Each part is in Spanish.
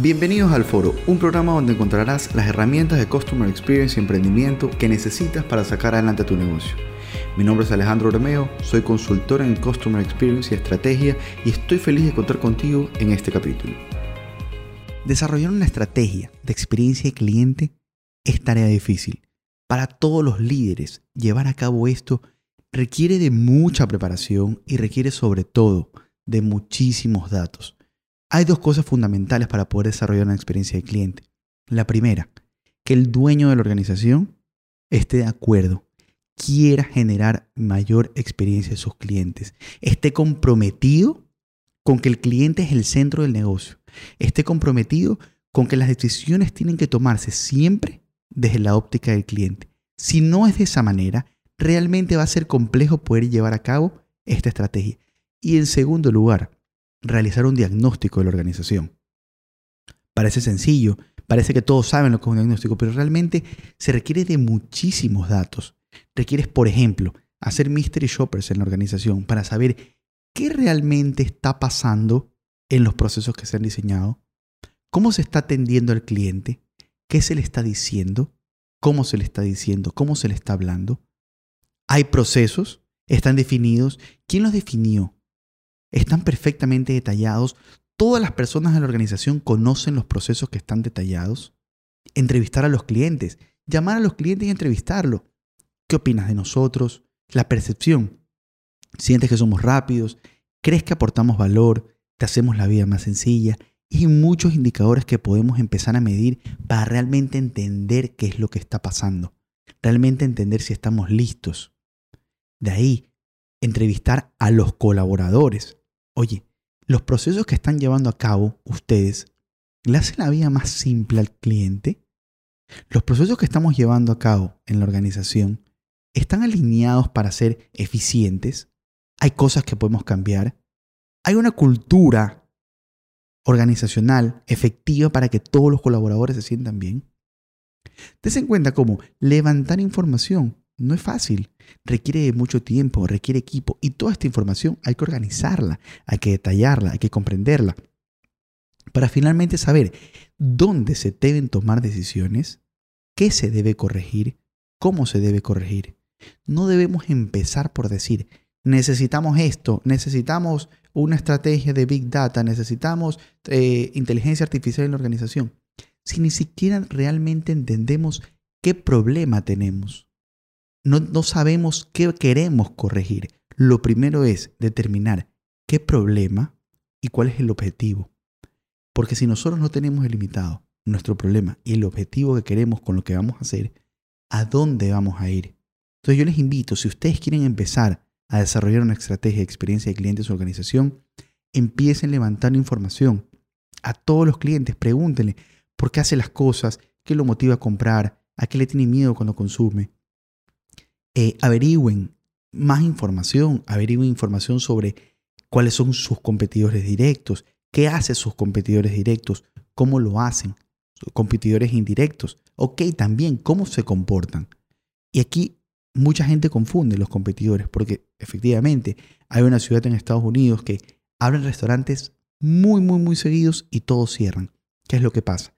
Bienvenidos al Foro, un programa donde encontrarás las herramientas de Customer Experience y emprendimiento que necesitas para sacar adelante tu negocio. Mi nombre es Alejandro Romeo, soy consultor en Customer Experience y Estrategia y estoy feliz de contar contigo en este capítulo. Desarrollar una estrategia de experiencia de cliente es tarea difícil. Para todos los líderes, llevar a cabo esto requiere de mucha preparación y requiere sobre todo de muchísimos datos. Hay dos cosas fundamentales para poder desarrollar una experiencia de cliente. La primera, que el dueño de la organización esté de acuerdo, quiera generar mayor experiencia de sus clientes, esté comprometido con que el cliente es el centro del negocio, esté comprometido con que las decisiones tienen que tomarse siempre desde la óptica del cliente. Si no es de esa manera, realmente va a ser complejo poder llevar a cabo esta estrategia. Y en segundo lugar, realizar un diagnóstico de la organización. Parece sencillo, parece que todos saben lo que es un diagnóstico, pero realmente se requiere de muchísimos datos. Requieres, por ejemplo, hacer mystery shoppers en la organización para saber qué realmente está pasando en los procesos que se han diseñado, cómo se está atendiendo al cliente, qué se le está diciendo, cómo se le está diciendo, cómo se le está hablando. Hay procesos, están definidos, quién los definió, están perfectamente detallados. Todas las personas de la organización conocen los procesos que están detallados. Entrevistar a los clientes, llamar a los clientes y entrevistarlo. ¿Qué opinas de nosotros? La percepción. ¿Sientes que somos rápidos? ¿Crees que aportamos valor? ¿Te hacemos la vida más sencilla? Y muchos indicadores que podemos empezar a medir para realmente entender qué es lo que está pasando. Realmente entender si estamos listos. De ahí, entrevistar a los colaboradores. Oye, los procesos que están llevando a cabo ustedes, ¿le hacen la vida más simple al cliente? Los procesos que estamos llevando a cabo en la organización están alineados para ser eficientes. Hay cosas que podemos cambiar. Hay una cultura organizacional efectiva para que todos los colaboradores se sientan bien. Ten en cuenta cómo levantar información no es fácil, requiere mucho tiempo, requiere equipo y toda esta información hay que organizarla, hay que detallarla, hay que comprenderla para finalmente saber dónde se deben tomar decisiones, qué se debe corregir, cómo se debe corregir. No debemos empezar por decir, necesitamos esto, necesitamos una estrategia de Big Data, necesitamos eh, inteligencia artificial en la organización, si ni siquiera realmente entendemos qué problema tenemos no, sabemos qué queremos corregir. Lo primero es determinar qué problema y cuál es el objetivo. Porque si nosotros no tenemos delimitado nuestro problema y el objetivo que queremos con lo que vamos a hacer, ¿a dónde vamos a ir? Entonces yo les invito, si ustedes quieren empezar a desarrollar una estrategia de experiencia de clientes en su organización, empiecen levantando información a todos los clientes, pregúntenle por qué hace las cosas, qué lo motiva a comprar, a qué le tiene miedo cuando consume, eh, averigüen más información, averigüen información sobre cuáles son sus competidores directos, qué hacen sus competidores directos, cómo lo hacen, sus competidores indirectos, ok, también cómo se comportan. Y aquí mucha gente confunde los competidores porque efectivamente hay una ciudad en Estados Unidos que abren restaurantes muy, muy, muy seguidos y todos cierran. ¿Qué es lo que pasa?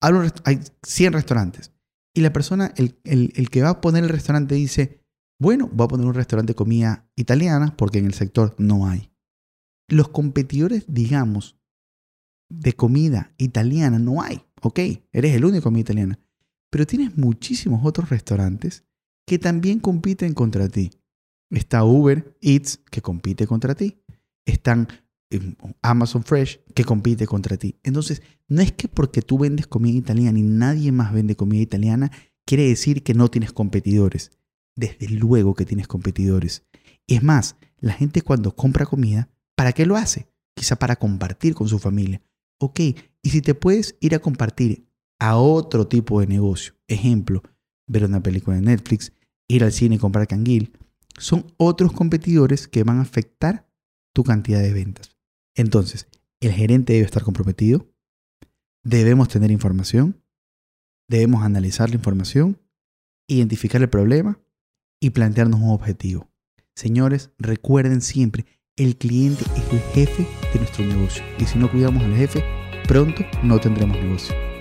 hay 100 restaurantes y la persona, el, el, que va a poner el restaurante dice, bueno, voy a poner un restaurante de comida italiana porque en el sector no hay. Los competidores, digamos, de comida italiana no hay. Ok, eres el único comida italiana. Pero tienes muchísimos otros restaurantes que también compiten contra ti. Está Uber Eats que compite contra ti. Están Amazon Fresh que compite contra ti. Entonces, no es que porque tú vendes comida italiana y nadie más vende comida italiana, quiere decir que no tienes competidores. Desde luego que tienes competidores. Es más, la gente cuando compra comida, ¿para qué lo hace? Quizá para compartir con su familia. Ok, y si te puedes ir a compartir a otro tipo de negocio, ejemplo, ver una película de Netflix, ir al cine y comprar canguil, son otros competidores que van a afectar tu cantidad de ventas. Entonces, el gerente debe estar comprometido, debemos tener información, debemos analizar la información, identificar el problema y plantearnos un objetivo. Señores, recuerden siempre, el cliente es el jefe de nuestro negocio. Y si no cuidamos al jefe, pronto no tendremos negocio.